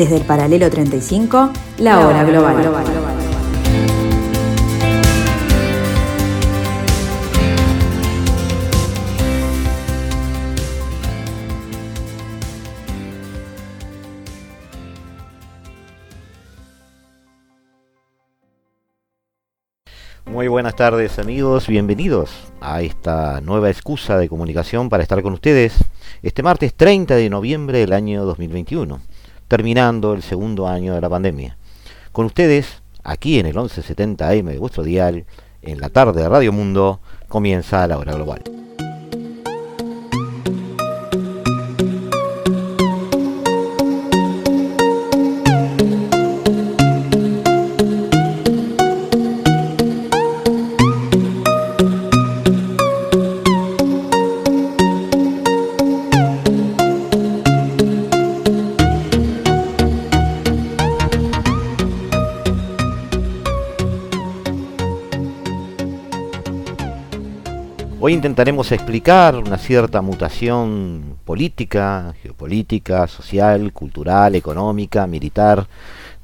Desde el paralelo 35, la, hora global. Muy buenas tardes amigos, bienvenidos a esta nueva excusa de comunicación para estar con ustedes este martes 30 de noviembre del año 2021, terminando el segundo año de la pandemia. Con ustedes, aquí en el 1170 AM de vuestro dial, en la tarde de Radio Mundo, comienza la hora global. Intentaremos explicar una cierta mutación política, geopolítica, social, cultural, económica, militar,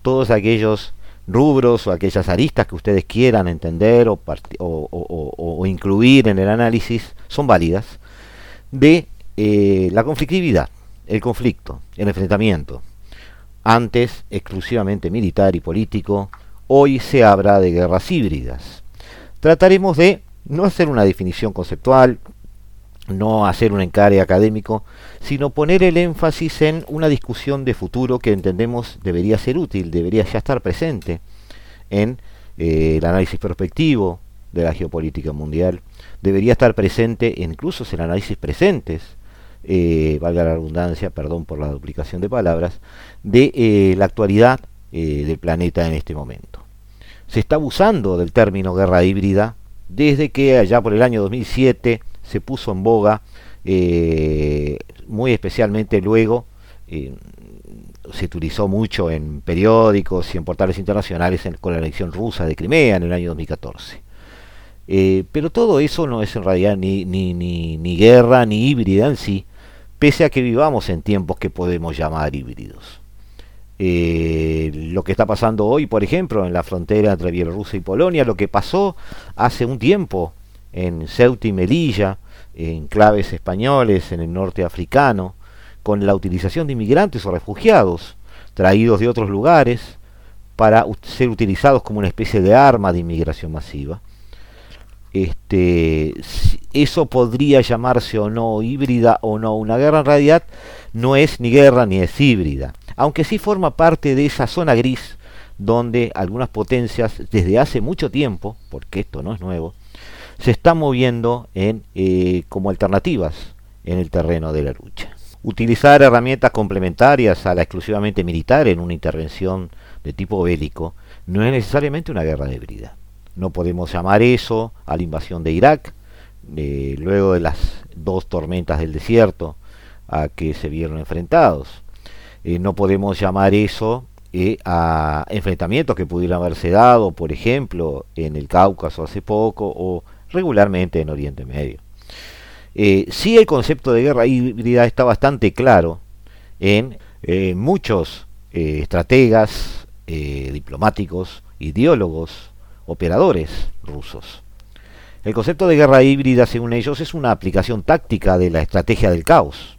todos aquellos rubros o aquellas aristas que ustedes quieran entender o, incluir en el análisis son válidas de eh, la conflictividad, el conflicto, el enfrentamiento. Antes exclusivamente militar y político, hoy se habla de guerras híbridas. Trataremos de no hacer una definición conceptual, no hacer un encare académico, sino poner el énfasis en una discusión de futuro que entendemos debería ser útil, debería ya estar presente en eh, el análisis perspectivo de la geopolítica mundial, debería estar presente incluso en análisis presentes, eh, valga la redundancia, perdón por la duplicación de palabras, de eh, la actualidad del planeta en este momento. Se está abusando del término guerra híbrida desde que allá por el año 2007 se puso en boga, eh, muy especialmente luego, eh, se utilizó mucho en periódicos y en portales internacionales con la elección rusa de Crimea en el año 2014. Eh, pero todo eso no es en realidad ni, ni, ni, ni guerra ni híbrida en sí, pese a que vivamos en tiempos que podemos llamar híbridos. Eh, lo que está pasando hoy, por ejemplo, en la frontera entre Bielorrusia y Polonia, lo que pasó hace un tiempo en Ceuta y Melilla, en claves españoles, en el norte africano, con la utilización de inmigrantes o refugiados traídos de otros lugares para ser utilizados como una especie de arma de inmigración masiva. Este, eso podría llamarse o no híbrida o no una guerra, en realidad no es ni guerra ni es híbrida aunque sí forma parte de esa zona gris donde algunas potencias desde hace mucho tiempo, porque esto no es nuevo, se están moviendo en, eh, como alternativas en el terreno de la lucha. Utilizar herramientas complementarias a la exclusivamente militar en una intervención de tipo bélico no es necesariamente una guerra híbrida. No podemos llamar eso a la invasión de Irak, eh, luego de las dos tormentas del desierto a que se vieron enfrentados. Eh, no podemos llamar eso eh, a enfrentamientos que pudieran haberse dado, por ejemplo, en el Cáucaso hace poco o regularmente en Oriente Medio. Eh, sí el concepto de guerra híbrida está bastante claro en muchos estrategas, diplomáticos, ideólogos, operadores rusos. El concepto de guerra híbrida, según ellos, es una aplicación táctica de la estrategia del caos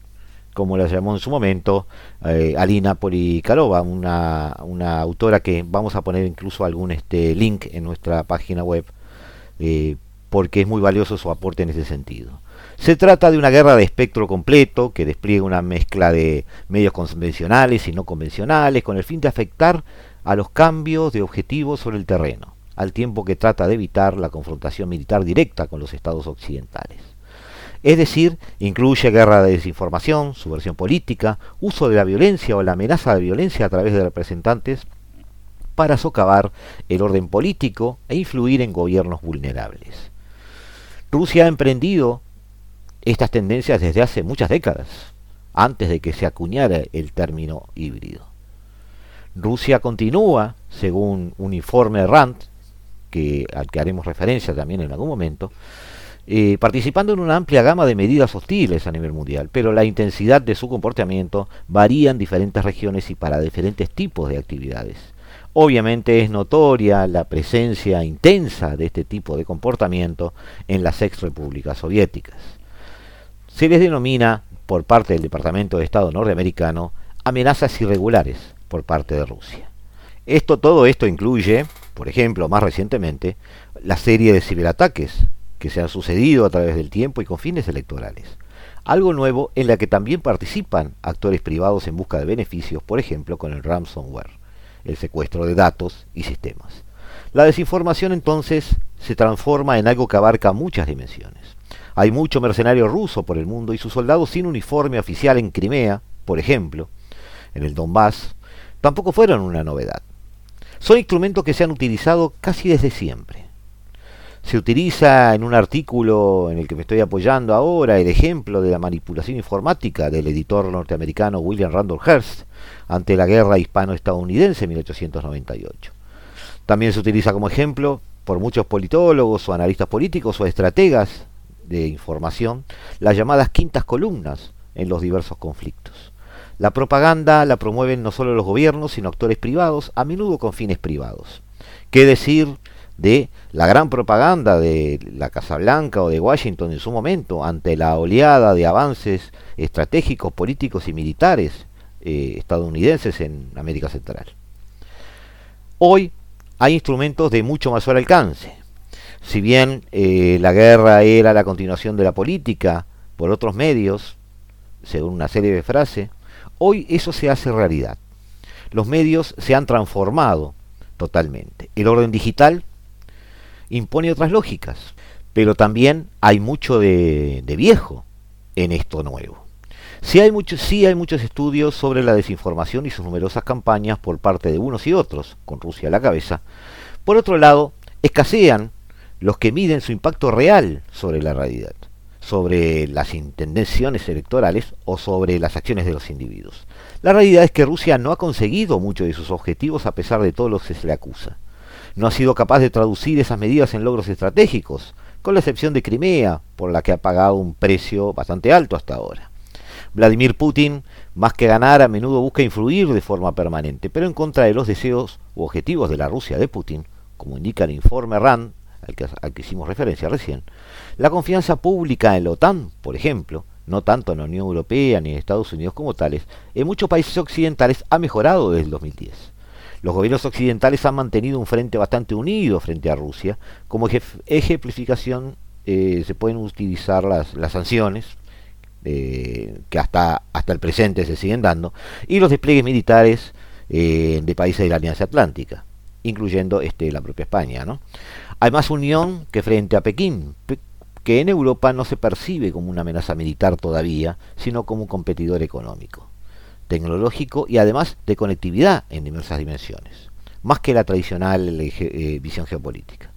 como la llamó en su momento eh, Alina Polikarova, una, una, autora que vamos a poner incluso algún este link en nuestra página web, eh, porque es muy valioso su aporte en ese sentido. Se trata de una guerra de espectro completo que despliega una mezcla de medios convencionales y no convencionales con el fin de afectar a los cambios de objetivos sobre el terreno, al tiempo que trata de evitar la confrontación militar directa con los estados occidentales. Es decir, incluye guerra de desinformación, subversión política, uso de la violencia o la amenaza de violencia a través de representantes para socavar el orden político e influir en gobiernos vulnerables. Rusia ha emprendido estas tendencias desde hace muchas décadas, antes de que se acuñara el término híbrido. Rusia continúa, según un informe RAND, al que haremos referencia también en algún momento, eh, participando en una amplia gama de medidas hostiles a nivel mundial, pero la intensidad de su comportamiento varía en diferentes regiones y para diferentes tipos de actividades. Obviamente es notoria la presencia intensa de este tipo de comportamiento en las ex repúblicas soviéticas. Se les denomina, por parte del Departamento de Estado norteamericano, amenazas irregulares por parte de Rusia. Esto, todo esto incluye, por ejemplo, más recientemente, la serie de ciberataques que se han sucedido a través del tiempo y con fines electorales. Algo nuevo en la que también participan actores privados en busca de beneficios, por ejemplo, con el ransomware el secuestro de datos y sistemas. La desinformación entonces se transforma en algo que abarca muchas dimensiones. Hay mucho mercenario ruso por el mundo y sus soldados sin uniforme oficial en Crimea, por ejemplo, en el Donbass, tampoco fueron una novedad. Son instrumentos que se han utilizado casi desde siempre. Se utiliza en un artículo en el que me estoy apoyando ahora el ejemplo de la manipulación informática del editor norteamericano William Randolph Hearst ante la guerra hispano-estadounidense en 1898. También se utiliza como ejemplo por muchos politólogos o analistas políticos o estrategas de información las llamadas quintas columnas en los diversos conflictos. La propaganda la promueven no solo los gobiernos, sino actores privados, a menudo con fines privados. ¿Qué decir de la gran propaganda de la Casa Blanca o de Washington en su momento ante la oleada de avances estratégicos, políticos y militares eh, estadounidenses en América Central. Hoy hay instrumentos de mucho mayor alcance. Si bien eh, la guerra era la continuación de la política por otros medios, según una serie de frases, hoy eso se hace realidad. Los medios se han transformado totalmente. El orden digital impone otras lógicas, pero también hay mucho de, viejo en esto nuevo. Sí hay, sí hay muchos estudios sobre la desinformación y sus numerosas campañas por parte de unos y otros, con Rusia a la cabeza. Por otro lado, escasean los que miden su impacto real sobre la realidad, sobre las intenciones electorales o sobre las acciones de los individuos. La realidad es que Rusia no ha conseguido mucho de sus objetivos a pesar de todo lo que se le acusa no ha sido capaz de traducir esas medidas en logros estratégicos, con la excepción de Crimea, por la que ha pagado un precio bastante alto hasta ahora. Vladimir Putin, más que ganar, a menudo busca influir de forma permanente, pero en contra de los deseos u objetivos de la Rusia de Putin, como indica el informe RAND, al que, al que hicimos referencia recién, la confianza pública en la OTAN, por ejemplo, no tanto en la Unión Europea ni en Estados Unidos como tales, en muchos países occidentales ha mejorado desde el 2010. Los gobiernos occidentales han mantenido un frente bastante unido frente a Rusia. Como ejemplificación eh, se pueden utilizar las, sanciones, eh, que hasta, hasta el presente se siguen dando, y los despliegues militares eh, de países de la Alianza Atlántica, incluyendo este, la propia España. ¿no? Hay más unión que frente a Pekín, que en Europa no se percibe como una amenaza militar todavía, sino como un competidor económico tecnológico y además de conectividad en diversas dimensiones, más que la tradicional eh, visión geopolítica.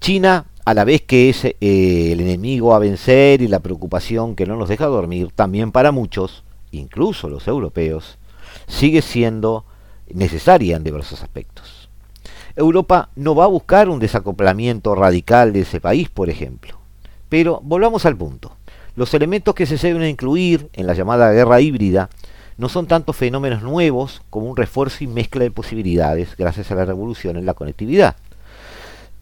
China, a la vez que es eh, el enemigo a vencer y la preocupación que no nos deja dormir, también para muchos, incluso los europeos, sigue siendo necesaria en diversos aspectos. Europa no va a buscar un desacoplamiento radical de ese país, por ejemplo. Pero volvamos al punto. Los elementos que se deben incluir en la llamada guerra híbrida no son tanto fenómenos nuevos como un refuerzo y mezcla de posibilidades gracias a la revolución en la conectividad.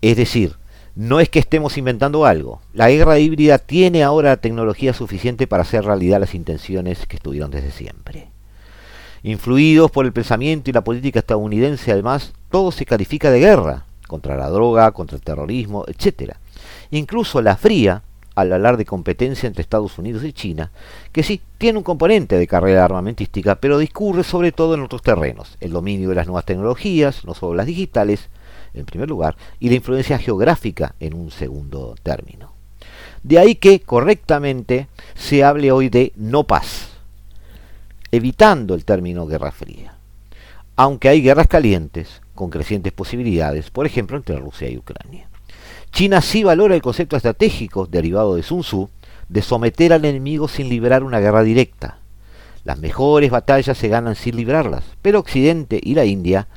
Es decir, no es que estemos inventando algo. La guerra híbrida tiene ahora tecnología suficiente para hacer realidad las intenciones que estuvieron desde siempre. Influidos por el pensamiento y la política estadounidense, además, todo se califica de guerra, contra la droga, contra el terrorismo, etc. Incluso la fría, al hablar de competencia entre Estados Unidos y China, que sí tiene un componente de carrera armamentística, pero discurre sobre todo en otros terrenos, el dominio de las nuevas tecnologías, no solo las digitales, en primer lugar, y la influencia geográfica en un segundo término. De ahí que correctamente se hable hoy de no paz, evitando el término guerra fría, aunque hay guerras calientes con crecientes posibilidades, por ejemplo, entre Rusia y Ucrania. China sí valora el concepto estratégico derivado de Sun Tzu de someter al enemigo sin librar una guerra directa. Las mejores batallas se ganan sin librarlas, pero Occidente y la India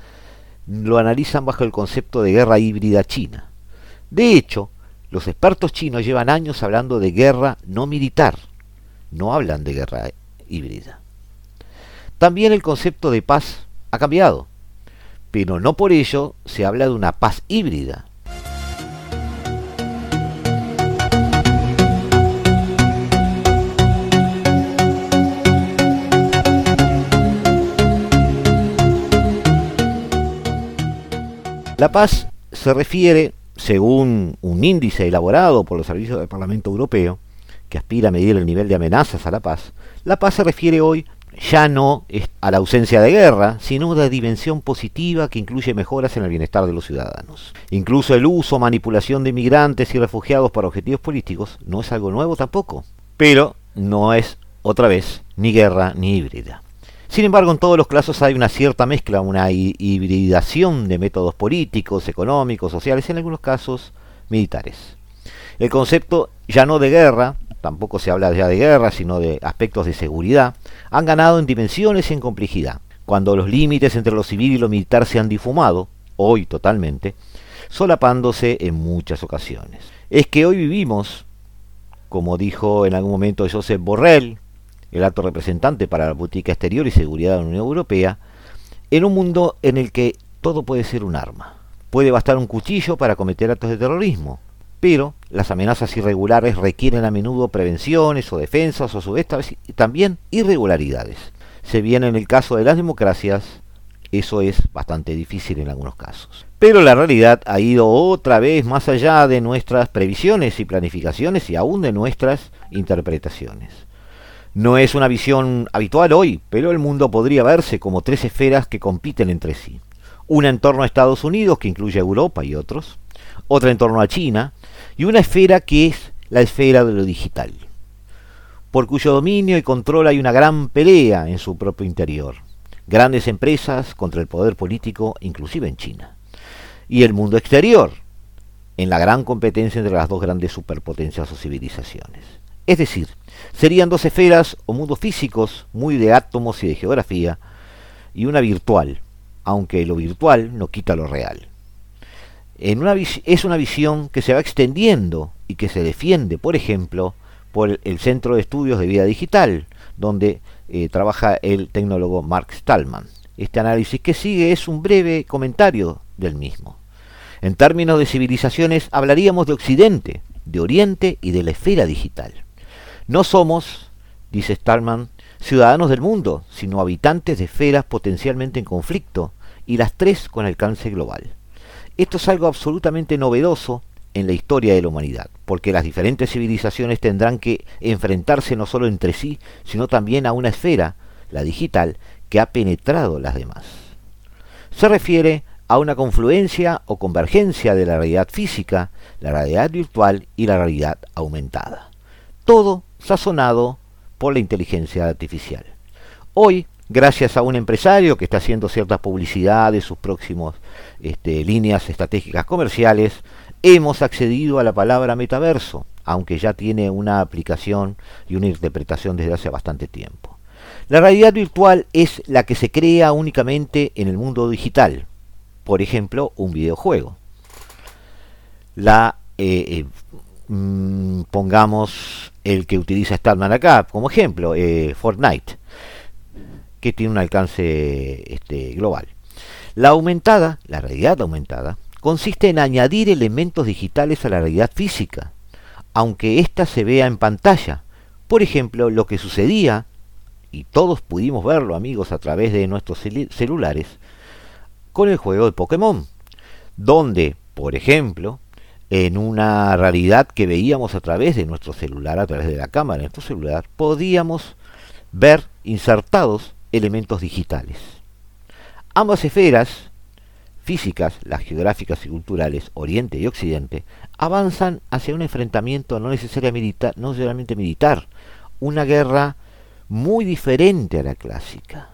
lo analizan bajo el concepto de guerra híbrida china. De hecho, los expertos chinos llevan años hablando de guerra no militar, no hablan de guerra híbrida. También el concepto de paz ha cambiado, pero no por ello se habla de una paz híbrida. La paz se refiere, según un índice elaborado por los servicios del Parlamento Europeo, que aspira a medir el nivel de amenazas a la paz, la paz se refiere hoy ya no a la ausencia de guerra, sino a una dimensión positiva que incluye mejoras en el bienestar de los ciudadanos. Incluso el uso o manipulación de migrantes y refugiados para objetivos políticos no es algo nuevo tampoco, pero no es otra vez ni guerra ni híbrida. Sin embargo, en todos los casos hay una cierta mezcla, una hibridación de métodos políticos, económicos, sociales, en algunos casos militares. El concepto ya no de guerra, tampoco se habla ya de guerra, sino de aspectos de seguridad, han ganado en dimensiones y en complejidad. Cuando los límites entre lo civil y lo militar se han difumado, hoy totalmente, solapándose en muchas ocasiones. Es que hoy vivimos, como dijo en algún momento Joseph Borrell, el alto representante para la política exterior y seguridad de la Unión Europea, en un mundo en el que todo puede ser un arma. Puede bastar un cuchillo para cometer actos de terrorismo, pero las amenazas irregulares requieren a menudo prevenciones o defensas o a su también irregularidades. Se bien en el caso de las democracias, eso es bastante difícil en algunos casos. Pero la realidad ha ido otra vez más allá de nuestras previsiones y planificaciones y aún de nuestras interpretaciones. No es una visión habitual hoy, pero el mundo podría verse como tres esferas que compiten entre sí. Una en torno a Estados Unidos, que incluye a Europa y otros, otra en torno a China, y una esfera que es la esfera de lo digital, por cuyo dominio y control hay una gran pelea en su propio interior. Grandes empresas contra el poder político, inclusive en China. Y el mundo exterior, en la gran competencia entre las dos grandes superpotencias o civilizaciones. Es decir, serían dos esferas o mundos físicos muy de átomos y de geografía, y una virtual, aunque lo virtual no quita lo real. Es una visión que se va extendiendo y que se defiende, por ejemplo, por el Centro de Estudios de Vida Digital, donde eh, trabaja el tecnólogo Mark Stallman. Este análisis que sigue es un breve comentario del mismo. En términos de civilizaciones hablaríamos de Occidente, de Oriente y de la esfera digital. No somos, dice Stallman, ciudadanos del mundo, sino habitantes de esferas potencialmente en conflicto, y las tres con alcance global. Esto es algo absolutamente novedoso en la historia de la humanidad, porque las diferentes civilizaciones tendrán que enfrentarse no solo entre sí, sino también a una esfera, la digital, que ha penetrado las demás. Se refiere a una confluencia o convergencia de la realidad física, la realidad virtual y la realidad aumentada. Todo sazonado por la inteligencia artificial. Hoy, gracias a un empresario que está haciendo cierta publicidad de sus próximos este, líneas estratégicas comerciales, hemos accedido a la palabra metaverso, aunque ya tiene una aplicación y una interpretación desde hace bastante tiempo. La realidad virtual es la que se crea únicamente en el mundo digital, por ejemplo, un videojuego. La eh, mm, pongamos el que utiliza Starman acá como ejemplo, eh, Fortnite, que tiene un alcance este, global. La aumentada, la realidad aumentada, consiste en añadir elementos digitales a la realidad física, aunque ésta se vea en pantalla. Por ejemplo, lo que sucedía, y todos pudimos verlo amigos a través de nuestros celulares, con el juego de Pokémon, donde, por ejemplo, en una realidad que veíamos a través de nuestro celular, a través de la cámara de nuestro celular, podíamos ver insertados elementos digitales. Ambas esferas físicas, las geográficas y culturales, Oriente y Occidente, avanzan hacia un enfrentamiento no, no necesariamente militar, una guerra muy diferente a la clásica.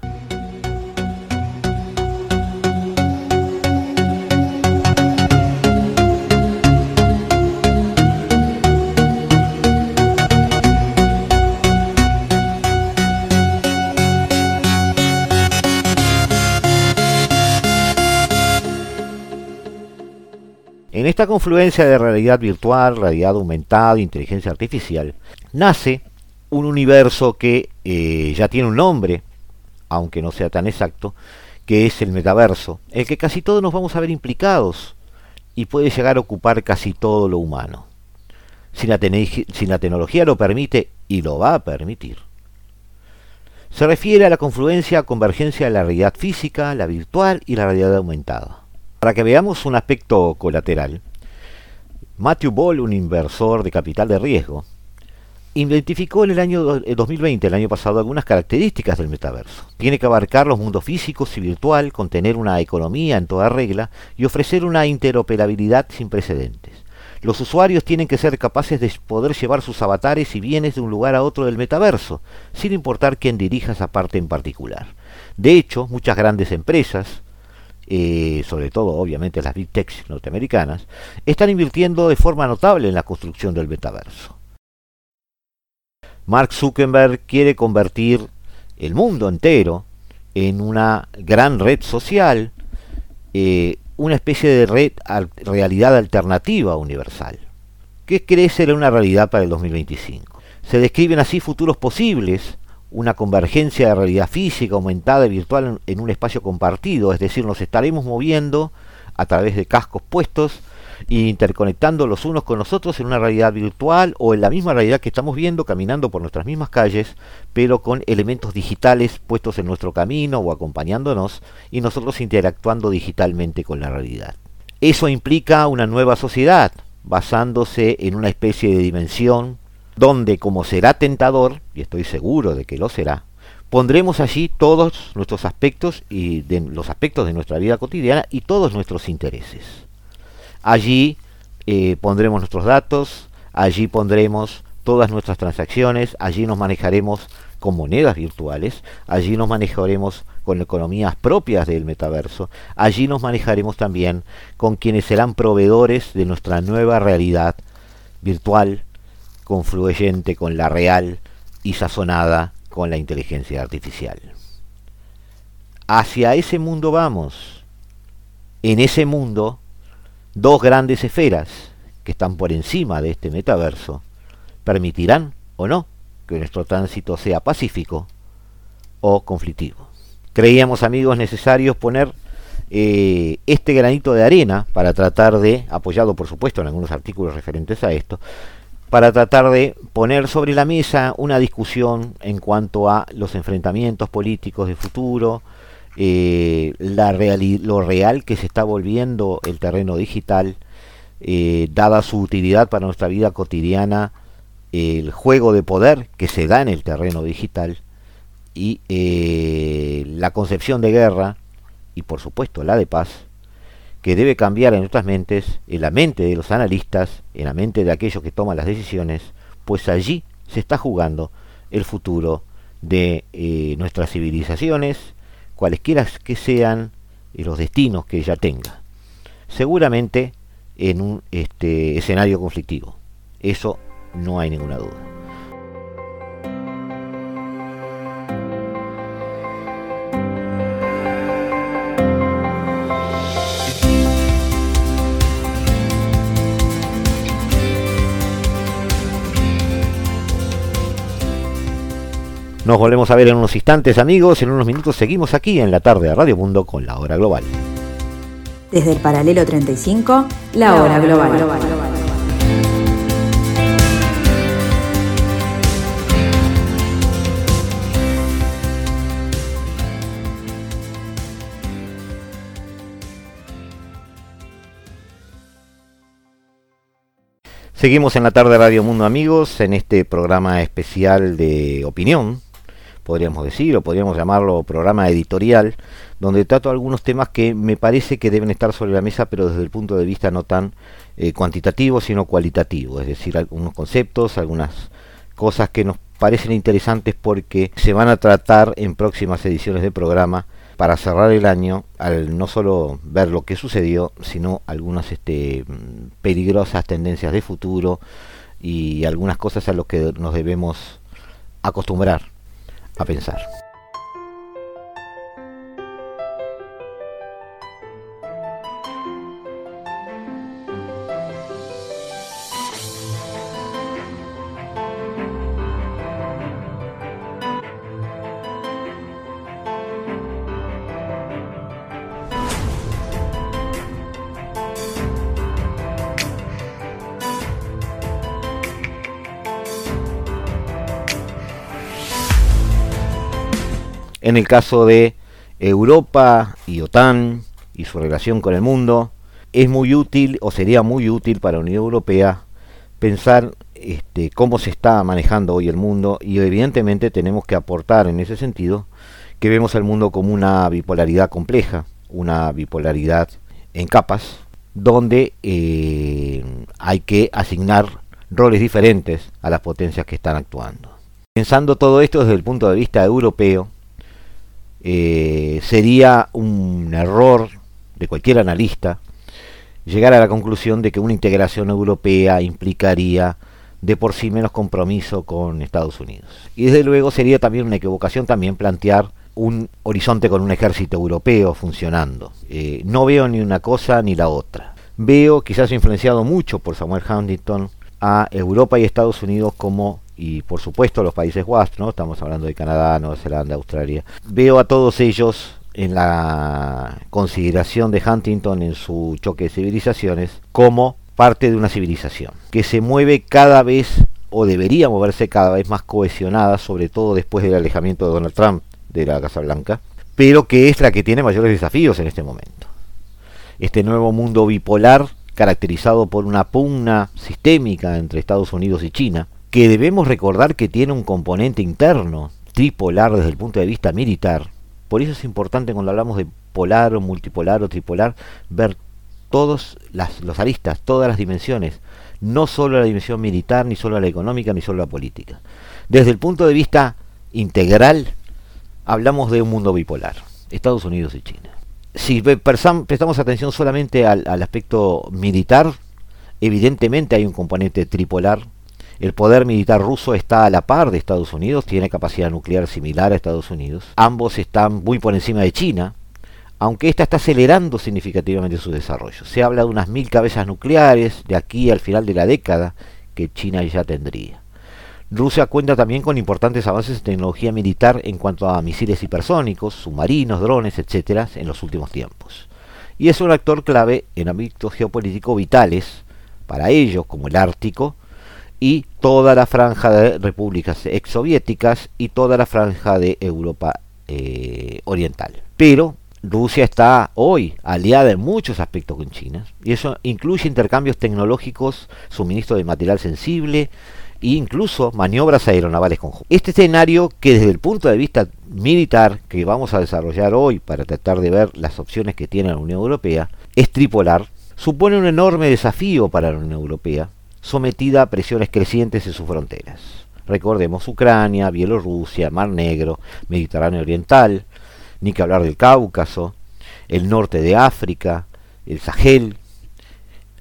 En esta confluencia de realidad virtual, realidad aumentada, inteligencia artificial, nace un universo que eh, ya tiene un nombre, aunque no sea tan exacto, que es el metaverso, el que casi todos nos vamos a ver implicados y puede llegar a ocupar casi todo lo humano. Si la, si la tecnología lo permite y lo va a permitir. Se refiere a la confluencia, convergencia de la realidad física, la virtual y la realidad aumentada. Para que veamos un aspecto colateral, Matthew Ball, un inversor de capital de riesgo, identificó en el año 2020, el año pasado, algunas características del metaverso. Tiene que abarcar los mundos físicos y virtual, contener una economía en toda regla y ofrecer una interoperabilidad sin precedentes. Los usuarios tienen que ser capaces de poder llevar sus avatares y bienes de un lugar a otro del metaverso, sin importar quién dirija esa parte en particular. De hecho, muchas grandes empresas, eh, sobre todo obviamente las big techs norteamericanas, están invirtiendo de forma notable en la construcción del metaverso. Mark Zuckerberg quiere convertir el mundo entero en una gran red social, eh, una especie de red realidad alternativa universal, que cree ser una realidad para el 2025. Se describen así futuros posibles, una convergencia de realidad física aumentada y virtual en un espacio compartido, es decir, nos estaremos moviendo a través de cascos puestos interconectando los unos con los otros en una realidad virtual o en la misma realidad que estamos viendo caminando por nuestras mismas calles, pero con elementos digitales puestos en nuestro camino o acompañándonos y nosotros interactuando digitalmente con la realidad. Eso implica una nueva sociedad, basándose en una especie de dimensión donde, como será tentador, y estoy seguro de que lo será, pondremos allí todos nuestros aspectos y de los aspectos de nuestra vida cotidiana y todos nuestros intereses. Allí eh, pondremos nuestros datos, allí pondremos todas nuestras transacciones, allí nos manejaremos con monedas virtuales, allí nos manejaremos con economías propias del metaverso, allí nos manejaremos también con quienes serán proveedores de nuestra nueva realidad virtual, confluyente con la real y sazonada con la inteligencia artificial. Hacia ese mundo vamos. En ese mundo dos grandes esferas que están por encima de este metaverso permitirán o no que nuestro tránsito sea pacífico o conflictivo. Creíamos amigos necesarios poner eh, este granito de arena para tratar de, apoyado por supuesto en algunos artículos referentes a esto, para tratar de poner sobre la mesa una discusión en cuanto a los enfrentamientos políticos de futuro, eh, lo real que se está volviendo el terreno digital, eh, dada su utilidad para nuestra vida cotidiana, el juego de poder que se da en el terreno digital y eh, la concepción de guerra y por supuesto la de paz que debe cambiar en nuestras mentes, en la mente de los analistas, en la mente de aquellos que toman las decisiones, pues allí se está jugando el futuro de nuestras civilizaciones cualesquiera que sean los destinos que ella tenga. Seguramente en un este, escenario conflictivo. Eso no hay ninguna duda. Nos volvemos a ver en unos instantes, amigos. En unos minutos seguimos aquí en la tarde de Radio Mundo con la hora global. Desde el paralelo 35, la, hora, global. Seguimos en la tarde de Radio Mundo amigos, en este programa especial de opinión podríamos decir, o podríamos llamarlo programa editorial, donde trato algunos temas que me parece que deben estar sobre la mesa, pero desde el punto de vista no tan eh, cuantitativo, sino cualitativo, es decir, algunos conceptos, algunas cosas que nos parecen interesantes porque se van a tratar en próximas ediciones del programa para cerrar el año, al no solo ver lo que sucedió, sino algunas este, peligrosas tendencias de futuro y algunas cosas a las que nos debemos acostumbrar a pensar. En el caso de Europa y OTAN y su relación con el mundo, es muy útil o sería muy útil para la Unión Europea pensar este, cómo se está manejando hoy el mundo y evidentemente tenemos que aportar en ese sentido que vemos al mundo como una bipolaridad compleja, una bipolaridad en capas, donde eh, hay que asignar roles diferentes a las potencias que están actuando. Pensando todo esto desde el punto de vista europeo, eh, sería un error de cualquier analista llegar a la conclusión de que una integración europea implicaría de por sí menos compromiso con Estados Unidos. Y desde luego sería también una equivocación también plantear un horizonte con un ejército europeo funcionando. Eh, no veo ni una cosa ni la otra. Veo, quizás influenciado mucho por Samuel Huntington, a Europa y Estados Unidos como, y por supuesto los países WASP, ¿no? estamos hablando de Canadá, Nueva Zelanda, Australia. Veo a todos ellos en la consideración de Huntington en su choque de civilizaciones como parte de una civilización que se mueve cada vez o debería moverse cada vez más cohesionada, sobre todo después del alejamiento de Donald Trump de la Casa Blanca, pero que es la que tiene mayores desafíos en este momento. Este nuevo mundo bipolar, caracterizado por una pugna sistémica entre Estados Unidos y China, que debemos recordar que tiene un componente interno tripolar desde el punto de vista militar. Por eso es importante cuando hablamos de polar o multipolar o tripolar ver todos las, los aristas, todas las dimensiones, no solo la dimensión militar, ni solo la económica, ni solo la política. Desde el punto de vista integral, hablamos de un mundo bipolar, Estados Unidos y China. Si prestamos atención solamente al, aspecto militar, evidentemente hay un componente tripolar. El poder militar ruso está a la par de Estados Unidos, tiene capacidad nuclear similar a Estados Unidos. Ambos están muy por encima de China, aunque ésta está acelerando significativamente su desarrollo. Se habla de unas mil cabezas nucleares de aquí al final de la década que China ya tendría. Rusia cuenta también con importantes avances en tecnología militar en cuanto a misiles hipersónicos, submarinos, drones, etc. en los últimos tiempos. Y es un actor clave en ámbitos geopolíticos vitales para ellos, como el Ártico, y toda la franja de repúblicas exsoviéticas y toda la franja de Europa eh, Oriental. Pero Rusia está hoy aliada en muchos aspectos con China, y eso incluye intercambios tecnológicos, suministro de material sensible, e incluso maniobras aeronavales conjuntas. Este escenario que desde el punto de vista militar que vamos a desarrollar hoy para tratar de ver las opciones que tiene la Unión Europea es tripolar, supone un enorme desafío para la Unión Europea, sometida a presiones crecientes en sus fronteras. Recordemos Ucrania, Bielorrusia, Mar Negro, Mediterráneo Oriental, ni que hablar del Cáucaso, el norte de África, el Sahel.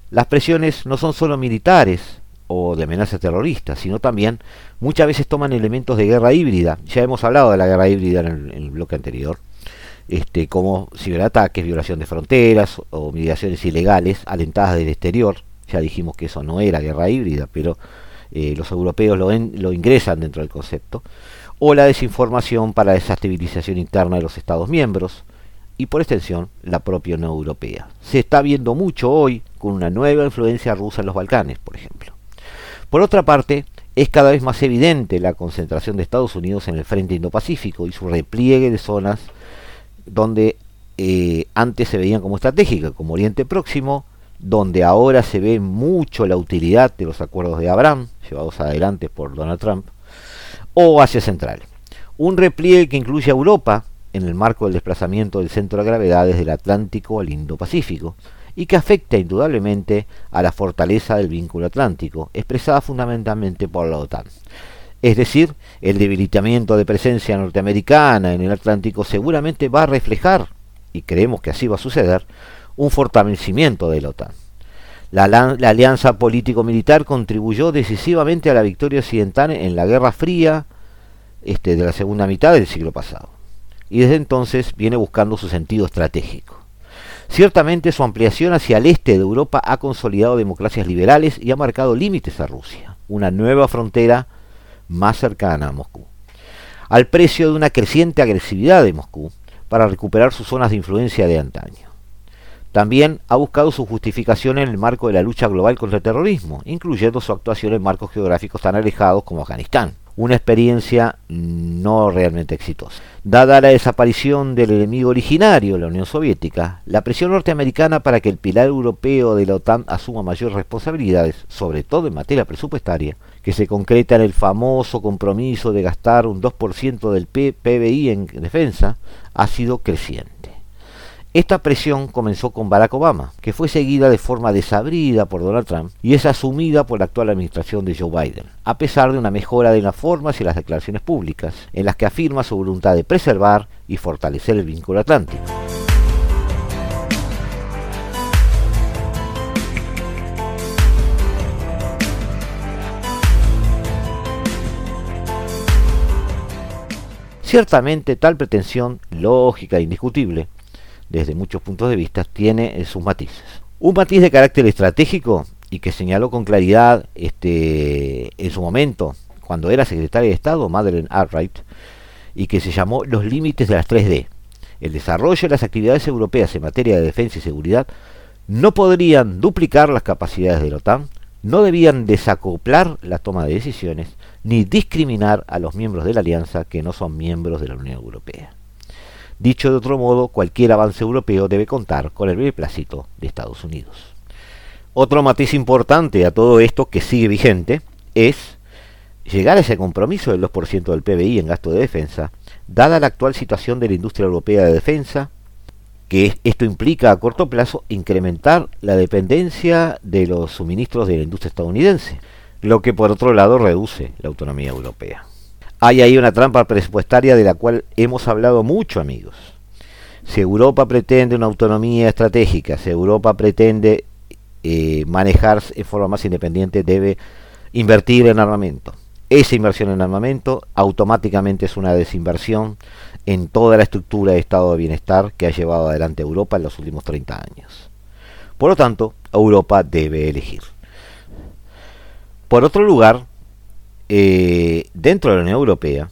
Las presiones no son solo militares, o de amenazas terroristas, sino también muchas veces toman elementos de guerra híbrida. Ya hemos hablado de la guerra híbrida en el, bloque anterior, este, como ciberataques, violación de fronteras o mediaciones ilegales alentadas del exterior. Ya dijimos que eso no era guerra híbrida, pero eh, los europeos lo, lo ingresan dentro del concepto. O la desinformación para la desestabilización interna de los Estados miembros, y por extensión la propia Unión Europea. Se está viendo mucho hoy con una nueva influencia rusa en los Balcanes, por ejemplo. Por otra parte, es cada vez más evidente la concentración de Estados Unidos en el frente Indo-Pacífico y su repliegue de zonas donde eh, antes se veían como estratégicas, como Oriente Próximo, donde ahora se ve mucho la utilidad de los acuerdos de Abraham, llevados adelante por Donald Trump, o Asia Central. Un repliegue que incluye a Europa en el marco del desplazamiento del centro de gravedad desde el Atlántico al Indo-Pacífico, y que afecta indudablemente a la fortaleza del vínculo atlántico, expresada fundamentalmente por la OTAN. Es decir, el debilitamiento de presencia norteamericana en el Atlántico seguramente va a reflejar, y creemos que así va a suceder, un fortalecimiento de la OTAN. La, alianza político-militar contribuyó decisivamente a la victoria occidental en la Guerra Fría este, de la segunda mitad del siglo pasado, y desde entonces viene buscando su sentido estratégico. Ciertamente su ampliación hacia el este de Europa ha consolidado democracias liberales y ha marcado límites a Rusia, una nueva frontera más cercana a Moscú, al precio de una creciente agresividad de Moscú para recuperar sus zonas de influencia de antaño. También ha buscado su justificación en el marco de la lucha global contra el terrorismo, incluyendo su actuación en marcos geográficos tan alejados como Afganistán. una experiencia no realmente exitosa. Dada la desaparición del enemigo originario, la Unión Soviética, la presión norteamericana para que el pilar europeo de la OTAN asuma mayores responsabilidades, sobre todo en materia presupuestaria, que se concreta en el famoso compromiso de gastar un 2% del PBI en defensa, ha sido creciente. Esta presión comenzó con Barack Obama, que fue seguida de forma desabrida por Donald Trump y es asumida por la actual administración de Joe Biden, a pesar de una mejora de las formas y las declaraciones públicas, en las que afirma su voluntad de preservar y fortalecer el vínculo atlántico. Ciertamente tal pretensión, lógica e indiscutible, desde muchos puntos de vista, tiene sus matices. Un matiz de carácter estratégico y que señaló con claridad este, en su momento, cuando era secretaria de Estado, Madeleine Albright, y que se llamó los límites de las 3D. El desarrollo de las actividades europeas en materia de defensa y seguridad no podrían duplicar las capacidades de la OTAN, no debían desacoplar la toma de decisiones, ni discriminar a los miembros de la alianza que no son miembros de la Unión Europea. Dicho de otro modo, cualquier avance europeo debe contar con el beneplácito de Estados Unidos. Otro matiz importante a todo esto que sigue vigente es llegar a ese compromiso del 2% del PBI en gasto de defensa, dada la actual situación de la industria europea de defensa, que esto implica a corto plazo incrementar la dependencia de los suministros de la industria estadounidense, lo que por otro lado reduce la autonomía europea. Hay ahí una trampa presupuestaria de la cual hemos hablado mucho, amigos. Si Europa pretende una autonomía estratégica, si Europa pretende eh, manejarse en forma más independiente, debe invertir en armamento. Esa inversión en armamento automáticamente es una desinversión en toda la estructura de estado de bienestar que ha llevado adelante Europa en los últimos 30 años. Por lo tanto, Europa debe elegir. Por otro lugar, eh, dentro de la Unión Europea,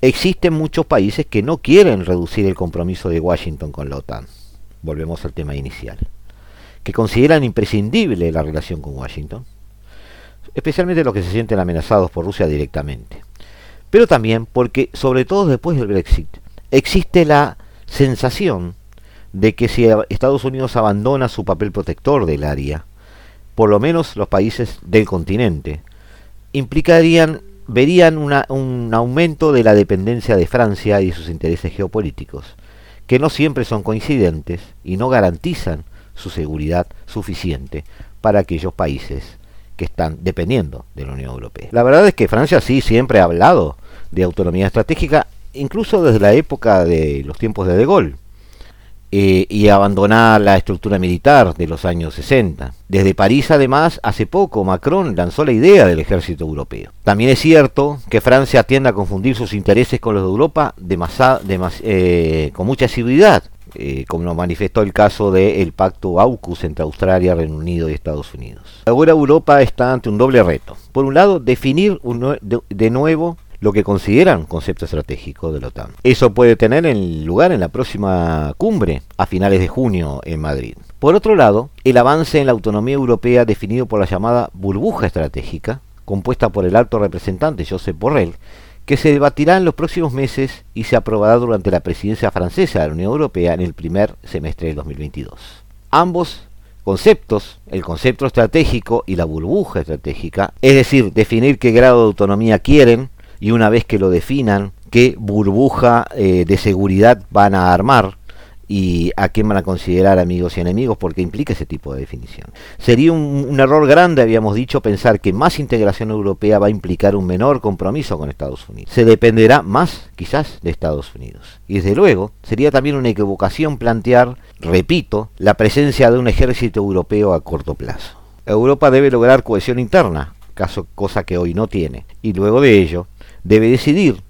existen muchos países que no quieren reducir el compromiso de Washington con la OTAN. Volvemos al tema inicial. Que consideran imprescindible la relación con Washington, especialmente los que se sienten amenazados por Rusia directamente. Pero también porque, sobre todo después del Brexit, existe la sensación de que si Estados Unidos abandona su papel protector del área, por lo menos los países del continente, implicarían, verían un aumento de la dependencia de Francia y sus intereses geopolíticos, que no siempre son coincidentes y no garantizan su seguridad suficiente para aquellos países que están dependiendo de la Unión Europea. La verdad es que Francia sí siempre ha hablado de autonomía estratégica, incluso desde la época de los tiempos de De Gaulle. Eh, y abandonar la estructura militar de los años 60. Desde París, además, hace poco Macron lanzó la idea del ejército europeo. También es cierto que Francia tiende a confundir sus intereses con los de Europa eh, con mucha asiduidad, eh, como nos manifestó el caso del pacto AUKUS entre Australia, Reino Unido y Estados Unidos. Ahora Europa está ante un doble reto. Por un lado, definir de nuevo lo que consideran concepto estratégico de la OTAN. Eso puede tener lugar en la próxima cumbre a finales de junio en Madrid. Por otro lado, el avance en la autonomía europea definido por la llamada burbuja estratégica, compuesta por el alto representante Josep Borrell, que se debatirá en los próximos meses y se aprobará durante la presidencia francesa de la Unión Europea en el primer semestre de 2022. Ambos conceptos, el concepto estratégico y la burbuja estratégica, es decir, definir qué grado de autonomía quieren, y una vez que lo definan, qué burbuja eh, de seguridad van a armar y a quién van a considerar amigos y enemigos, porque implica ese tipo de definición. Sería un, un, error grande, habíamos dicho, pensar que más integración europea va a implicar un menor compromiso con Estados Unidos. Se dependerá más, quizás, de Estados Unidos. Y desde luego, sería también una equivocación plantear, repito, la presencia de un ejército europeo a corto plazo. Europa debe lograr cohesión interna, caso, cosa que hoy no tiene. Y luego de ello, debe decidir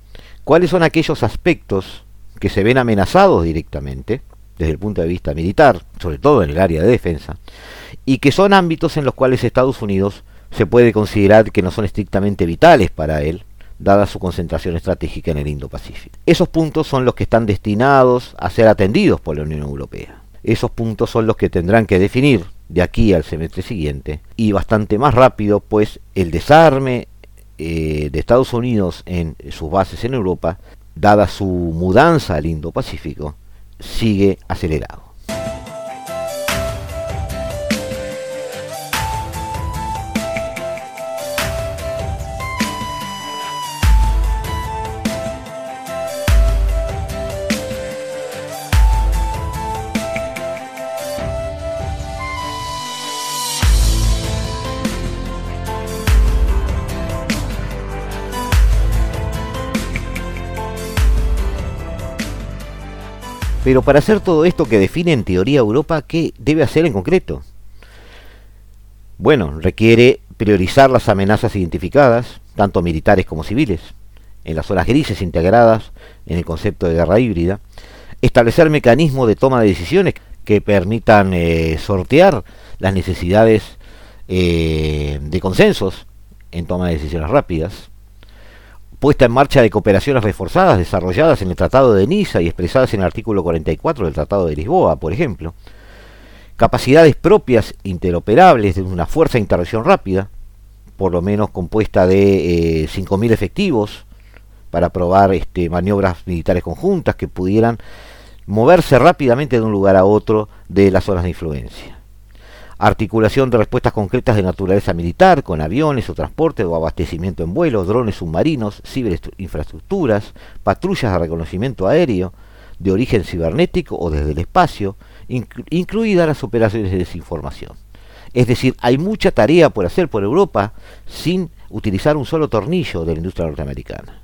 cuáles son aquellos aspectos que se ven amenazados directamente desde el punto de vista militar, sobre todo en el área de defensa, y que son ámbitos en los cuales Estados Unidos se puede considerar que no son estrictamente vitales para él, dada su concentración estratégica en el Indo-Pacífico. Esos puntos son los que están destinados a ser atendidos por la Unión Europea. Esos puntos son los que tendrán que definir de aquí al semestre siguiente y bastante más rápido, pues el desarme eh, de Estados Unidos en sus bases en Europa, dada su mudanza al Indo-Pacífico, sigue acelerado. Pero para hacer todo esto que define en teoría Europa, ¿qué debe hacer en concreto? Bueno, requiere priorizar las amenazas identificadas, tanto militares como civiles, en las zonas grises integradas en el concepto de guerra híbrida, establecer mecanismos de toma de decisiones que permitan eh, sortear las necesidades eh, de consensos en toma de decisiones rápidas, puesta en marcha de cooperaciones reforzadas desarrolladas en el Tratado de Niza y expresadas en el artículo 44 del Tratado de Lisboa, por ejemplo, capacidades propias interoperables de una fuerza de intervención rápida, por lo menos compuesta de eh, 5.000 efectivos, para probar este, maniobras militares conjuntas que pudieran moverse rápidamente de un lugar a otro de las zonas de influencia articulación de respuestas concretas de naturaleza militar, con aviones o transporte o abastecimiento en vuelo, drones submarinos, ciberinfraestructuras, patrullas de reconocimiento aéreo, de origen cibernético o desde el espacio, incluidas las operaciones de desinformación. Es decir, hay mucha tarea por hacer por Europa sin utilizar un solo tornillo de la industria norteamericana.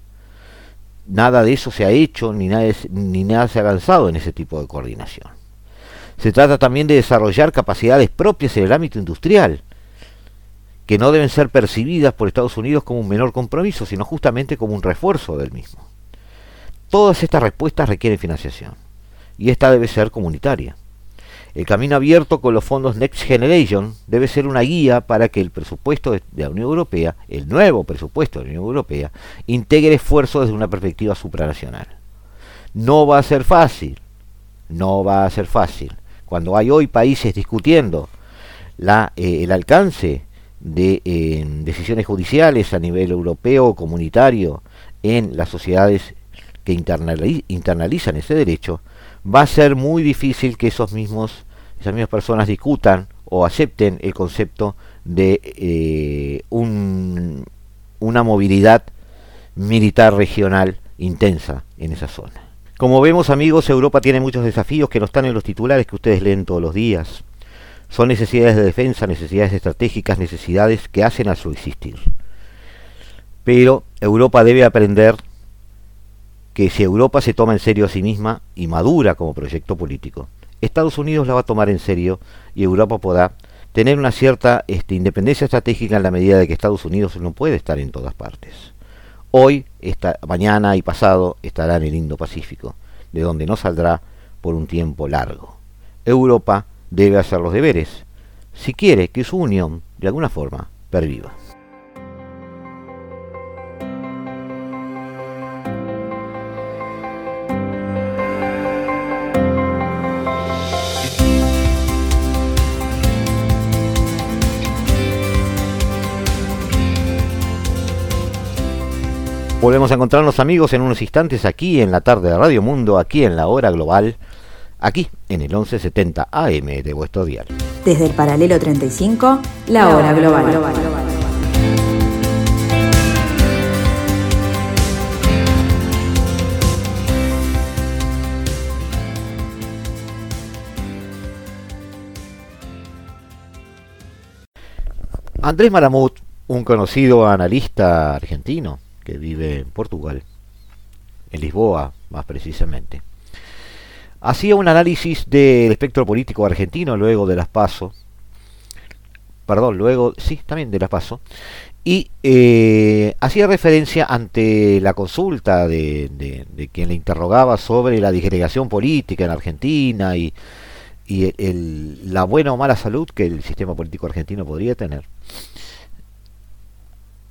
Nada de eso se ha hecho ni nada, ni nada se ha avanzado en ese tipo de coordinación. Se trata también de desarrollar capacidades propias en el ámbito industrial, que no deben ser percibidas por Estados Unidos como un menor compromiso, sino justamente como un refuerzo del mismo. Todas estas respuestas requieren financiación, y esta debe ser comunitaria. El camino abierto con los fondos Next Generation debe ser una guía para que el presupuesto de la Unión Europea, el nuevo presupuesto de la Unión Europea, integre esfuerzos desde una perspectiva supranacional. No va a ser fácil, no va a ser fácil, cuando hay hoy países discutiendo la, eh, el alcance de eh, decisiones judiciales a nivel europeo comunitario en las sociedades que internalizan ese derecho, va a ser muy difícil que esos mismos, esas mismas personas discutan o acepten el concepto de eh, un, una movilidad militar regional intensa en esa zona. Como vemos amigos, Europa tiene muchos desafíos que no están en los titulares que ustedes leen todos los días. Son necesidades de defensa, necesidades estratégicas, necesidades que hacen a su existir. Pero Europa debe aprender que si Europa se toma en serio a sí misma y madura como proyecto político, Estados Unidos la va a tomar en serio y Europa podrá tener una cierta este, independencia estratégica en la medida de que Estados Unidos no puede estar en todas partes. Hoy, esta, mañana y pasado estará en el Indo-Pacífico, de donde no saldrá por un tiempo largo. Europa debe hacer los deberes, si quiere que su unión, de alguna forma, perviva. Volvemos a encontrarnos amigos en unos instantes aquí en la tarde de Radio Mundo, aquí en la hora global, aquí en el 1170 AM de vuestro dial. Desde el paralelo 35, la, hora, global. global. Andrés Maramut, un conocido analista argentino, que vive en Portugal, en Lisboa más precisamente, hacía un análisis del espectro político argentino luego de las PASO, perdón, luego, sí, también de las PASO, y eh, hacía referencia ante la consulta de, quien le interrogaba sobre la disgregación política en Argentina y, la buena o mala salud que el sistema político argentino podría tener,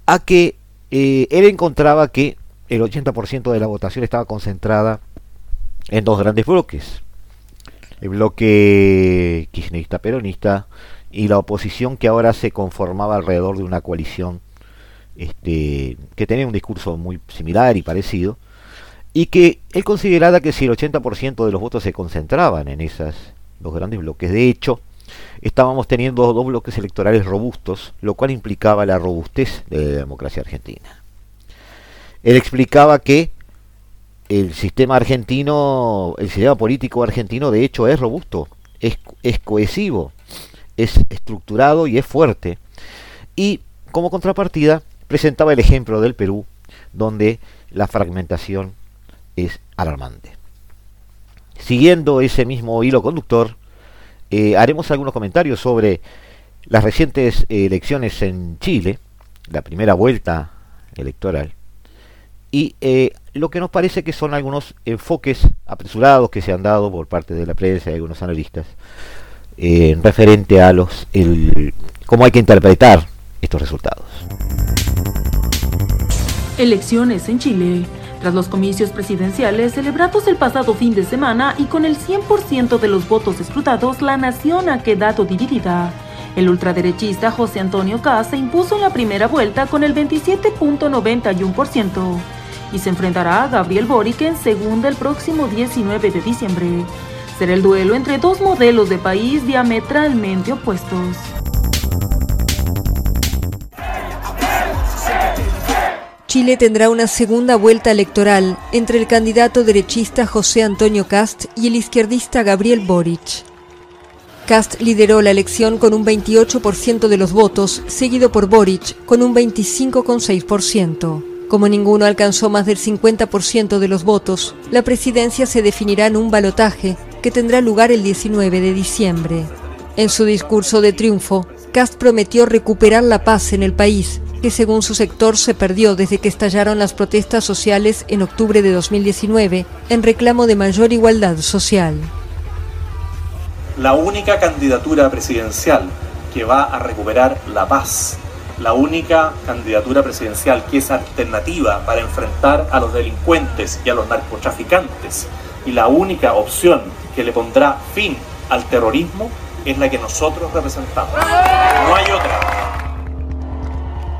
a que eh, él encontraba que el 80% de la votación estaba concentrada en dos grandes bloques. El bloque kirchnerista peronista y la oposición que ahora se conformaba alrededor de una coalición este, que tenía un discurso muy similar y parecido, y que él consideraba que si el 80% de los votos se concentraban en esos dos grandes bloques, de hecho, estábamos teniendo dos bloques electorales robustos, lo cual implicaba la robustez de la democracia argentina. Él explicaba que el sistema argentino, el sistema político argentino de hecho es robusto, es, es cohesivo, es estructurado y es fuerte. Y como contrapartida presentaba el ejemplo del Perú, donde la fragmentación es alarmante. Siguiendo ese mismo hilo conductor, eh, haremos algunos comentarios sobre las recientes elecciones en Chile, la primera vuelta electoral, y eh, lo que nos parece que son algunos enfoques apresurados que se han dado por parte de la prensa y algunos analistas eh, en referente a los cómo hay que interpretar estos resultados. Elecciones en Chile. Tras los comicios presidenciales celebrados el pasado fin de semana y con el 100% de los votos escrutados, la nación ha quedado dividida. El ultraderechista José Antonio Caz se impuso en la primera vuelta con el 27.91% y se enfrentará a Gabriel Boric en segunda el próximo 19 de diciembre. Será el duelo entre dos modelos de país diametralmente opuestos. Chile tendrá una segunda vuelta electoral entre el candidato derechista José Antonio Cast y el izquierdista Gabriel Boric. Cast lideró la elección con un 28% de los votos, seguido por Boric con un 25,6%. Como ninguno alcanzó más del 50% de los votos, la presidencia se definirá en un balotaje que tendrá lugar el 19 de diciembre. En su discurso de triunfo, Cast prometió recuperar la paz en el país que según su sector se perdió desde que estallaron las protestas sociales en octubre de 2019 en reclamo de mayor igualdad social. La única candidatura presidencial que va a recuperar la paz, la única candidatura presidencial que es alternativa para enfrentar a los delincuentes y a los narcotraficantes y la única opción que le pondrá fin al terrorismo es la que nosotros representamos. No hay otra.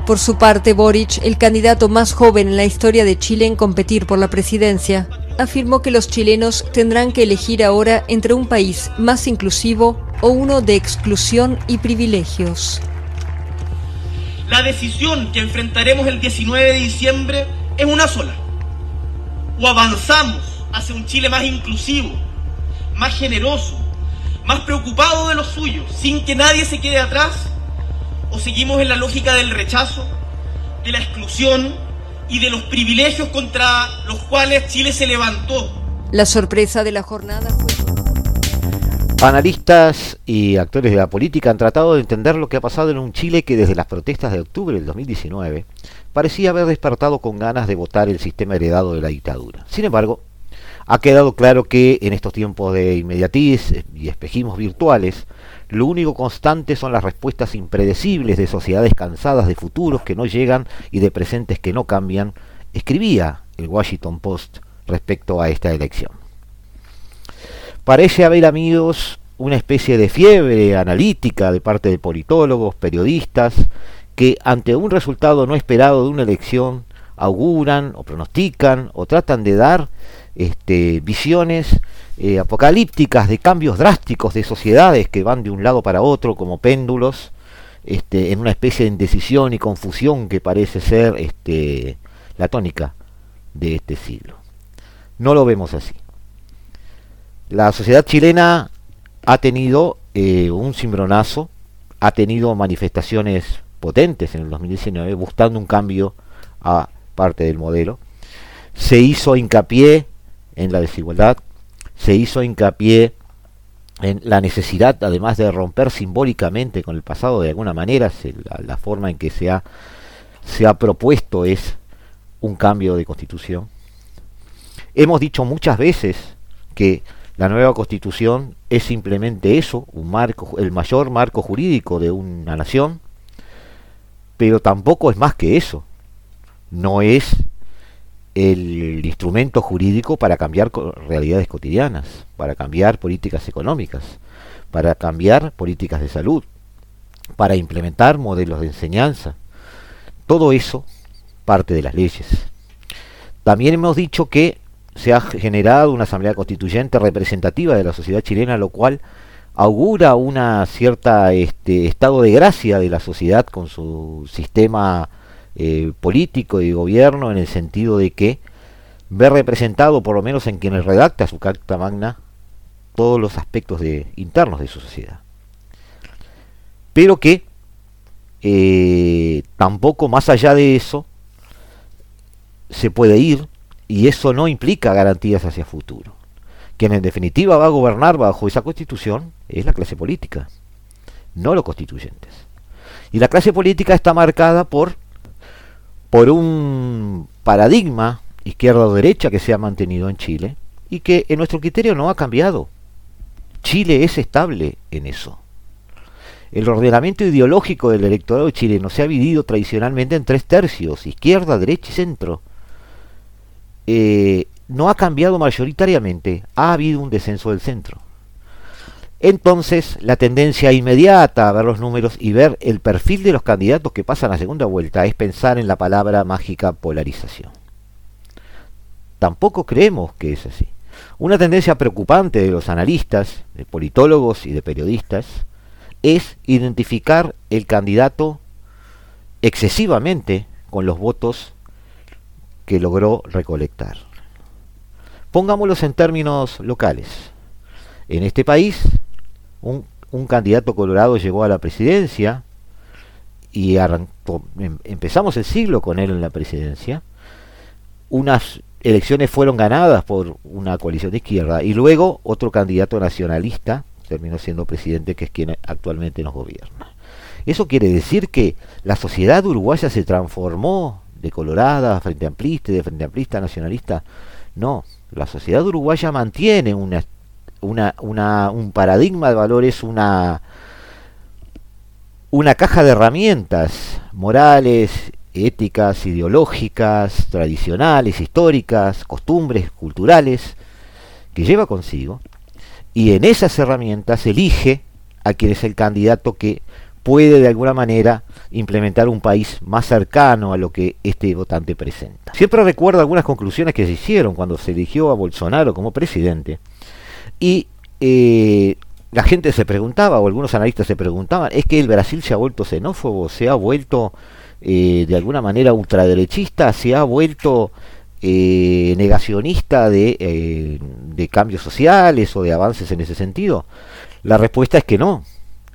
Por su parte, Boric, el candidato más joven en la historia de Chile en competir por la presidencia, afirmó que los chilenos tendrán que elegir ahora entre un país más inclusivo o uno de exclusión y privilegios. La decisión que enfrentaremos el 19 de diciembre es una sola. O avanzamos hacia un Chile más inclusivo, más generoso, más preocupado de los suyos, sin que nadie se quede atrás, o seguimos en la lógica del rechazo, de la exclusión y de los privilegios contra los cuales Chile se levantó. La sorpresa de la jornada fue... Analistas y actores de la política han tratado de entender lo que ha pasado en un Chile que desde las protestas de octubre del 2019 parecía haber despertado con ganas de votar el sistema heredado de la dictadura. Sin embargo, ha quedado claro que en estos tiempos de inmediatiz y espejismos virtuales, lo único constante son las respuestas impredecibles de sociedades cansadas de futuros que no llegan y de presentes que no cambian, escribía el Washington Post respecto a esta elección. Parece haber, amigos, una especie de fiebre analítica de parte de politólogos, periodistas, que ante un resultado no esperado de una elección auguran o pronostican o tratan de dar este, visiones eh, apocalípticas de cambios drásticos de sociedades que van de un lado para otro como péndulos, este, en una especie de indecisión y confusión que parece ser este, la tónica de este siglo. No lo vemos así. La sociedad chilena ha tenido eh, un cimbronazo, ha tenido manifestaciones potentes en el 2019 buscando un cambio a parte del modelo. Se hizo hincapié en la desigualdad, se hizo hincapié en la necesidad, además de romper simbólicamente con el pasado de alguna manera, la, forma en que se ha, se ha propuesto es un cambio de constitución. Hemos dicho muchas veces que la nueva constitución es simplemente eso, un marco, el mayor marco jurídico de una nación, pero tampoco es más que eso. No es el instrumento jurídico para cambiar realidades cotidianas, para cambiar políticas económicas, para cambiar políticas de salud, para implementar modelos de enseñanza. todo eso parte de las leyes. También hemos dicho que se ha generado una asamblea constituyente representativa de la sociedad chilena, lo cual augura una cierta este, estado de gracia de la sociedad con su sistema eh, político y gobierno en el sentido de que ve representado, por lo menos en quienes redacta su carta magna, todos los aspectos de, internos de su sociedad. Pero que eh, tampoco más allá de eso se puede ir y eso no implica garantías hacia futuro. Quien en definitiva va a gobernar bajo esa constitución es la clase política, no los constituyentes. Y la clase política está marcada por, por un paradigma izquierda o derecha que se ha mantenido en Chile y que en nuestro criterio no ha cambiado. Chile es estable en eso. El ordenamiento ideológico del electorado chileno se ha dividido tradicionalmente en tres tercios, izquierda, derecha y centro. Eh, no ha cambiado mayoritariamente, ha habido un descenso del centro. Entonces, la tendencia inmediata a ver los números y ver el perfil de los candidatos que pasan a segunda vuelta es pensar en la palabra mágica polarización. Tampoco creemos que es así. Una tendencia preocupante de los analistas, de politólogos y de periodistas es identificar el candidato excesivamente con los votos que logró recolectar. Pongámoslos en términos locales. En este país, un, candidato colorado llegó a la presidencia y arrancó, em, empezamos el siglo con él en la presidencia. Unas elecciones fueron ganadas por una coalición de izquierda y luego otro candidato nacionalista terminó siendo presidente, que es quien actualmente nos gobierna. Eso quiere decir que la sociedad uruguaya se transformó de colorada, frente amplista, de frente amplista, nacionalista. No, la sociedad uruguaya mantiene una, una, un paradigma de valores, una, una caja de herramientas morales, éticas, ideológicas, tradicionales, históricas, costumbres, culturales, que lleva consigo, y en esas herramientas elige a quien es el candidato que puede de alguna manera implementar un país más cercano a lo que este votante presenta. Siempre recuerdo algunas conclusiones que se hicieron cuando se eligió a Bolsonaro como presidente y eh, la gente se preguntaba, o algunos analistas se preguntaban, ¿es que el Brasil se ha vuelto xenófobo, se ha vuelto eh, de alguna manera ultraderechista, se ha vuelto eh, negacionista de, de cambios sociales o de avances en ese sentido? La respuesta es que no,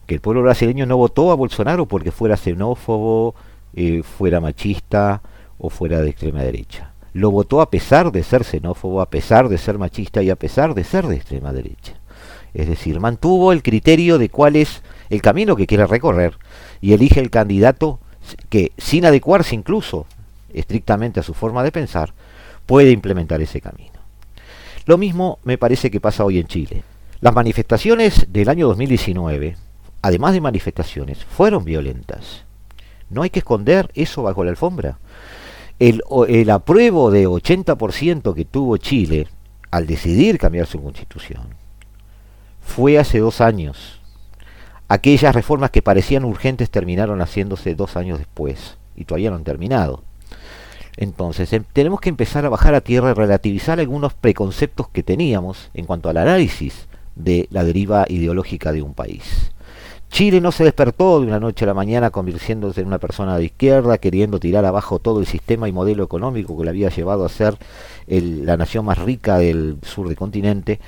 que el pueblo brasileño no votó a Bolsonaro porque fuera xenófobo, eh, fuera machista o fuera de extrema derecha. Lo votó a pesar de ser xenófobo, a pesar de ser machista y a pesar de ser de extrema derecha. Es decir, mantuvo el criterio de cuál es el camino que quiere recorrer y elige el candidato que, sin adecuarse incluso estrictamente a su forma de pensar, puede implementar ese camino. Lo mismo me parece que pasa hoy en Chile. Las manifestaciones del año 2019 además de manifestaciones, fueron violentas. No hay que esconder eso bajo la alfombra. El, el apruebo de 80% que tuvo Chile al decidir cambiar su constitución fue hace dos años. Aquellas reformas que parecían urgentes terminaron haciéndose dos años después y todavía no han terminado. Entonces, em, tenemos que empezar a bajar a tierra y relativizar algunos preconceptos que teníamos en cuanto al análisis de la deriva ideológica de un país. Chile no se despertó de una noche a la mañana convirtiéndose en una persona de izquierda, queriendo tirar abajo todo el sistema y modelo económico que le había llevado a ser la nación más rica del sur del continente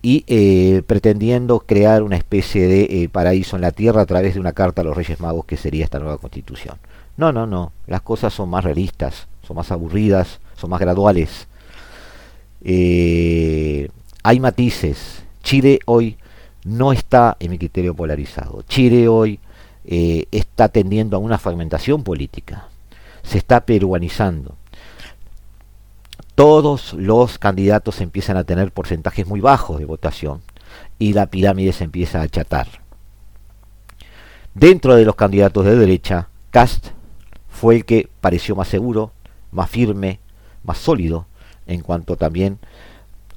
y eh, pretendiendo crear una especie de eh, paraíso en la tierra a través de una carta a los Reyes Magos que sería esta nueva constitución. No, no, no, las cosas son más realistas, son más aburridas, son más graduales. Eh, hay matices. Chile hoy no está en mi criterio polarizado. Chile hoy eh, está tendiendo a una fragmentación política, se está peruanizando. Todos los candidatos empiezan a tener porcentajes muy bajos de votación y la pirámide se empieza a achatar. Dentro de los candidatos de derecha, Cast fue el que pareció más seguro, más firme, más sólido en cuanto también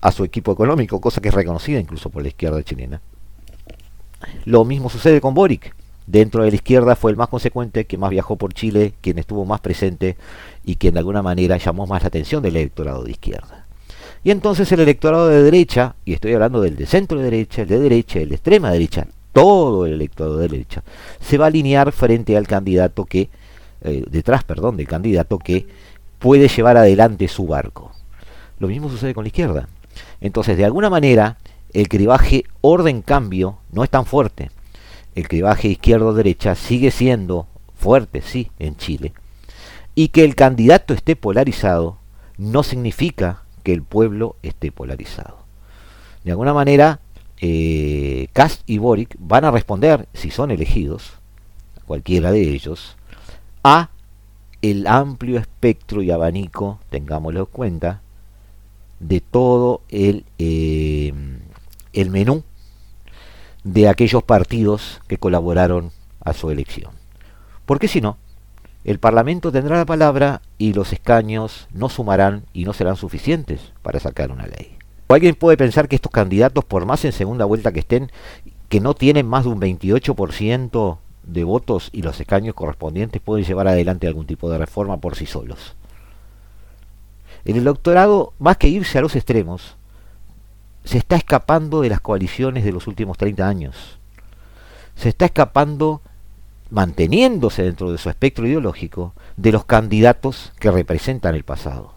a su equipo económico, cosa que es reconocida incluso por la izquierda chilena. Lo mismo sucede con Boric. dentro de la izquierda fue el más consecuente, que más viajó por Chile, quien estuvo más presente y quien de alguna manera llamó más la atención del electorado de izquierda. Y entonces el electorado de derecha, y estoy hablando del de centro derecha, el de derecha, el de extrema derecha, todo el electorado de derecha, se va a alinear frente al candidato que, eh, detrás, perdón, del candidato que puede llevar adelante su barco. Lo mismo sucede con la izquierda. Entonces, de alguna manera, el cribaje orden-cambio no es tan fuerte. El cribaje izquierdo-derecha sigue siendo fuerte, sí, en Chile. Y que el candidato esté polarizado no significa que el pueblo esté polarizado. De alguna manera, eh, Kast y Boric van a responder, si son elegidos, cualquiera de ellos, a el amplio espectro y abanico, tengámoslo en cuenta, de todo el eh, el menú de aquellos partidos que colaboraron a su elección. Porque si no, el Parlamento tendrá la palabra y los escaños no sumarán y no serán suficientes para sacar una ley. O alguien puede pensar que estos candidatos, por más en segunda vuelta que estén, que no tienen más de un 28% de votos y los escaños correspondientes pueden llevar adelante algún tipo de reforma por sí solos. En el doctorado, más que irse a los extremos, se está escapando de las coaliciones de los últimos 30 años. Se está escapando, manteniéndose dentro de su espectro ideológico, de los candidatos que representan el pasado.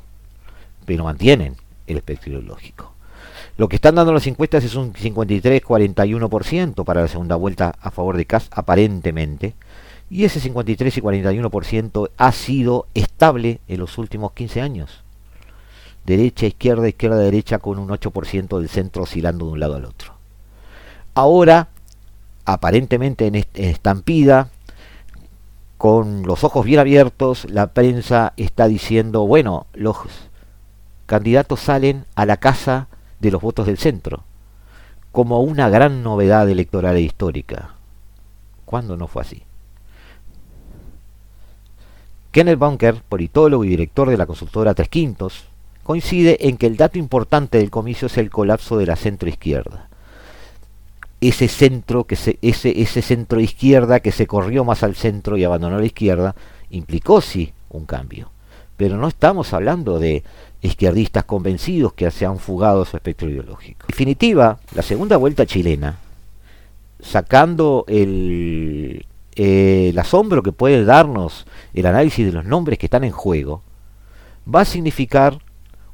Pero mantienen el espectro ideológico. Lo que están dando las encuestas es un 53-41% para la segunda vuelta a favor de Kass, aparentemente. Y ese 53 y 41% ha sido estable en los últimos 15 años derecha, izquierda, izquierda, derecha, con un 8% del centro oscilando de un lado al otro. Ahora, aparentemente en estampida, con los ojos bien abiertos, la prensa está diciendo, bueno, los candidatos salen a la casa de los votos del centro, como una gran novedad electoral e histórica. ¿Cuándo no fue así? Kenneth Bunker, politólogo y director de la consultora Tres Quintos, coincide en que el dato importante del comicio es el colapso de la. Ese centro que se, ese, ese centro izquierda que se corrió más al centro y abandonó la izquierda, implicó sí un cambio. Pero no estamos hablando de izquierdistas convencidos que se han fugado su espectro ideológico. En definitiva, la segunda vuelta chilena, sacando el, el asombro que puede darnos el análisis de los nombres que están en juego, va a significar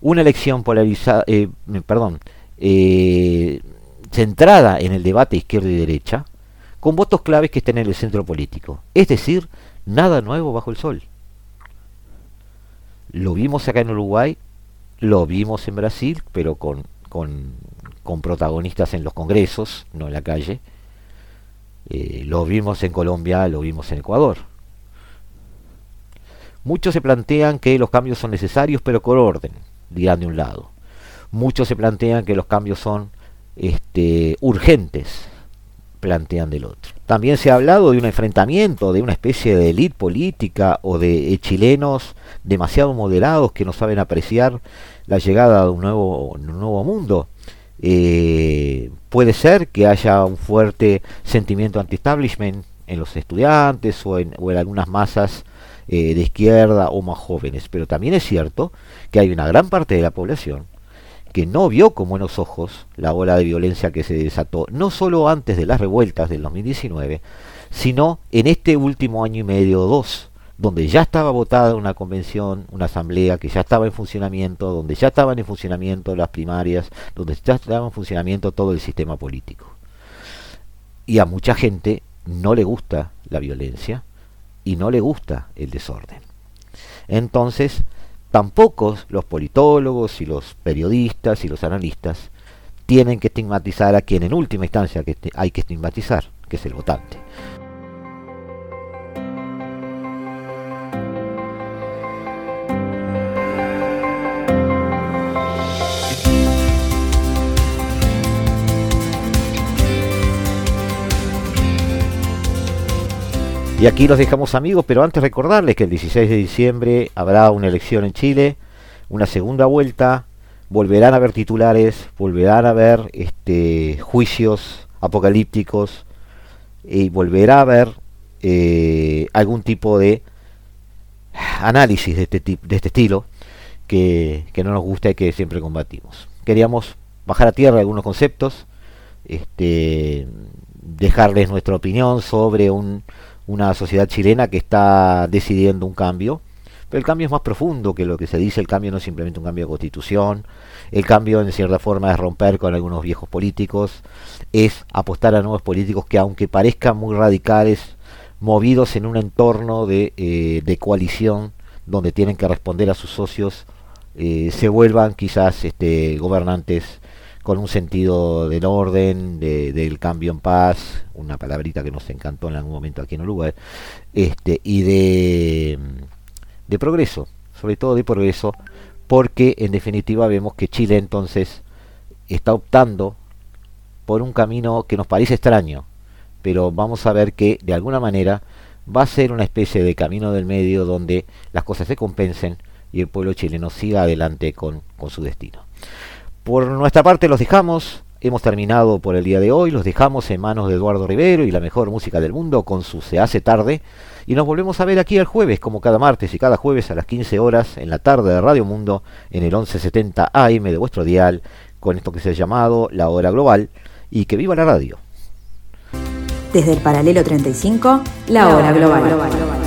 una elección polarizada, eh, perdón, eh, centrada en el debate izquierda y derecha, con votos claves que estén en el centro político. Es decir, nada nuevo bajo el sol. Lo vimos acá en Uruguay, lo vimos en Brasil, pero con, con, con protagonistas en los congresos, no en la calle. Eh, lo vimos en Colombia, lo vimos en Ecuador. Muchos se plantean que los cambios son necesarios, pero con orden dirán de un lado. Muchos se plantean que los cambios son este, urgentes, plantean del otro. También se ha hablado de un enfrentamiento, de una especie de élite política o de chilenos demasiado moderados que no saben apreciar la llegada de un nuevo, un nuevo mundo. Eh, puede ser que haya un fuerte sentimiento anti-establishment en los estudiantes o en algunas masas eh, de izquierda o más jóvenes. Pero también es cierto que hay una gran parte de la población que no vio con buenos ojos la ola de violencia que se desató, no solo antes de las revueltas del 2019, sino en este último año y medio o dos, donde ya estaba votada una convención, una asamblea que ya estaba en funcionamiento, donde ya estaban en funcionamiento las primarias, donde ya estaba en funcionamiento todo el sistema político. Y a mucha gente no le gusta la violencia, y no le gusta el desorden. Entonces, tampoco los politólogos y los periodistas y los analistas tienen que estigmatizar a quien en última instancia hay que estigmatizar, que es el votante. Y aquí los dejamos amigos, pero antes recordarles que el 16 de diciembre habrá una elección en Chile, una segunda vuelta, volverán a haber titulares, volverán a haber este, juicios apocalípticos y volverá a haber eh, algún tipo de análisis de este, de este estilo que, no nos gusta y que siempre combatimos. Queríamos bajar a tierra algunos conceptos, este, dejarles nuestra opinión sobre una sociedad chilena que está decidiendo un cambio, pero el cambio es más profundo que lo que se dice, el cambio no es simplemente un cambio de constitución, el cambio en cierta forma es romper con algunos viejos políticos, es apostar a nuevos políticos que aunque parezcan muy radicales, movidos en un entorno de, eh, coalición donde tienen que responder a sus socios, eh, se vuelvan quizás este, gobernantes con un sentido del orden, del cambio en paz, una palabrita que nos encantó en algún momento aquí en Uruguay, este, y de, de progreso, sobre todo de progreso, porque en definitiva vemos que Chile entonces está optando por un camino que nos parece extraño, pero vamos a ver que de alguna manera va a ser una especie de camino del medio donde las cosas se compensen y el pueblo chileno siga adelante con su destino. Por nuestra parte los dejamos, hemos terminado por el día de hoy, los dejamos en manos de Eduardo Rivero y la mejor música del mundo con su Se hace tarde y nos volvemos a ver aquí el jueves como cada martes y cada jueves a las 15 horas en la tarde de Radio Mundo en el 1170 AM de vuestro dial con esto que se ha llamado La Hora Global y que viva la radio. Desde el paralelo 35, La, Hora, global.